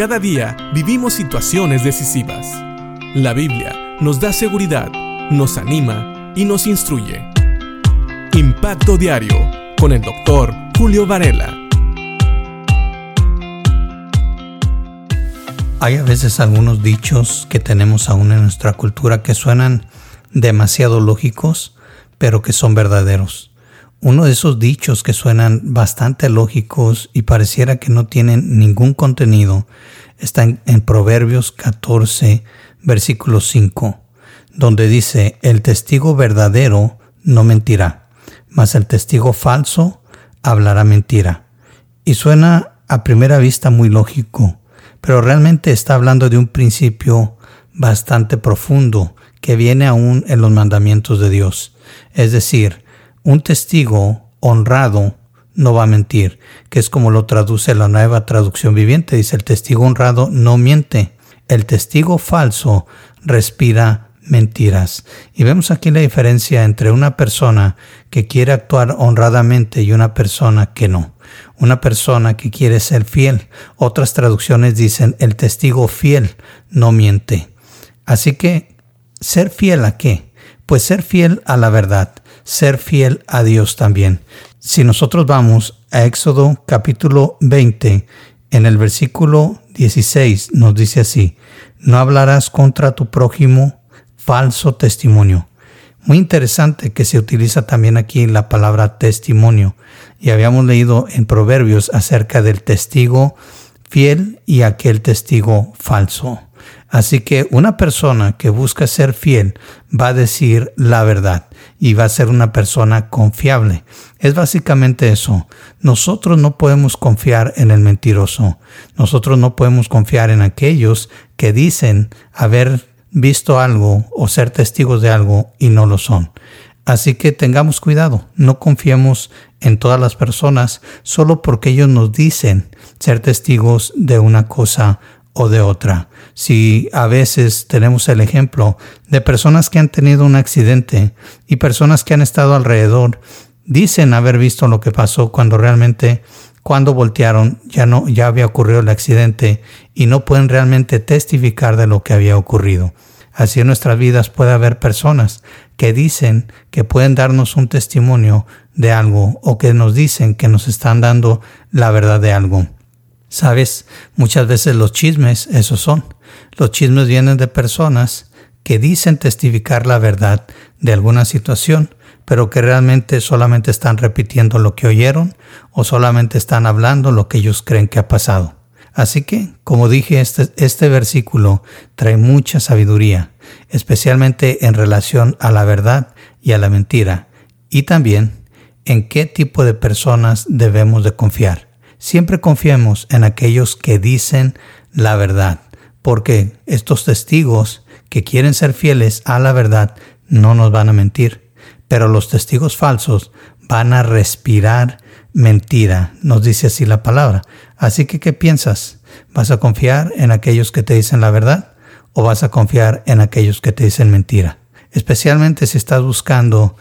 Cada día vivimos situaciones decisivas. La Biblia nos da seguridad, nos anima y nos instruye. Impacto Diario con el doctor Julio Varela. Hay a veces algunos dichos que tenemos aún en nuestra cultura que suenan demasiado lógicos, pero que son verdaderos. Uno de esos dichos que suenan bastante lógicos y pareciera que no tienen ningún contenido está en, Proverbios 14, versículo 5, donde dice, el testigo verdadero no mentirá, mas el testigo falso hablará mentira. Y suena a primera vista muy lógico, pero realmente está hablando de un principio bastante profundo que viene aún en los mandamientos de Dios. Es decir, un testigo honrado no va a mentir, que es como lo traduce la nueva traducción viviente. Dice, el testigo honrado no miente, el testigo falso respira mentiras. Y vemos aquí la diferencia entre una persona que quiere actuar honradamente y una persona que no. Una persona que quiere ser fiel. Otras traducciones dicen, el testigo fiel no miente. Así que, ¿ser fiel a qué? Pues ser fiel a la verdad ser fiel a Dios también. Si nosotros vamos a Éxodo capítulo 20, en el versículo 16 nos dice así, no hablarás contra tu prójimo falso testimonio. Muy interesante que se utiliza también aquí la palabra testimonio. Y habíamos leído en Proverbios acerca del testigo fiel y aquel testigo falso. Así que una persona que busca ser fiel va a decir la verdad y va a ser una persona confiable. Es básicamente eso. Nosotros no podemos confiar en el mentiroso. Nosotros no podemos confiar en aquellos que dicen haber visto algo o ser testigos de algo y no lo son. Así que tengamos cuidado, no confiemos en todas las personas solo porque ellos nos dicen ser testigos de una cosa o de otra. Si a veces tenemos el ejemplo de personas que han tenido un accidente y personas que han estado alrededor dicen haber visto lo que pasó cuando realmente cuando voltearon ya no ya había ocurrido el accidente y no pueden realmente testificar de lo que había ocurrido. Así en nuestras vidas puede haber personas que dicen que pueden darnos un testimonio de algo o que nos dicen que nos están dando la verdad de algo. Sabes, muchas veces los chismes, esos son. Los chismes vienen de personas que dicen testificar la verdad de alguna situación, pero que realmente solamente están repitiendo lo que oyeron o solamente están hablando lo que ellos creen que ha pasado. Así que, como dije, este, este versículo trae mucha sabiduría, especialmente en relación a la verdad y a la mentira, y también en qué tipo de personas debemos de confiar. Siempre confiemos en aquellos que dicen la verdad, porque estos testigos que quieren ser fieles a la verdad no nos van a mentir, pero los testigos falsos van a respirar mentira, nos dice así la palabra. Así que, ¿qué piensas? ¿Vas a confiar en aquellos que te dicen la verdad o vas a confiar en aquellos que te dicen mentira? Especialmente si estás buscando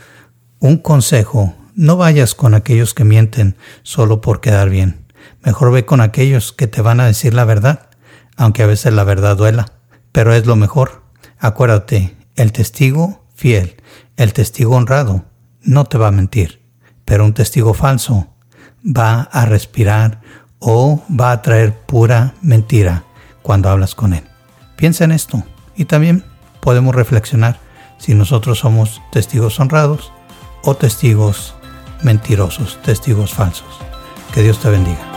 un consejo, no vayas con aquellos que mienten solo por quedar bien. Mejor ve con aquellos que te van a decir la verdad, aunque a veces la verdad duela, pero es lo mejor. Acuérdate, el testigo fiel, el testigo honrado, no te va a mentir, pero un testigo falso va a respirar o va a traer pura mentira cuando hablas con él. Piensa en esto y también podemos reflexionar si nosotros somos testigos honrados o testigos mentirosos, testigos falsos. Que Dios te bendiga.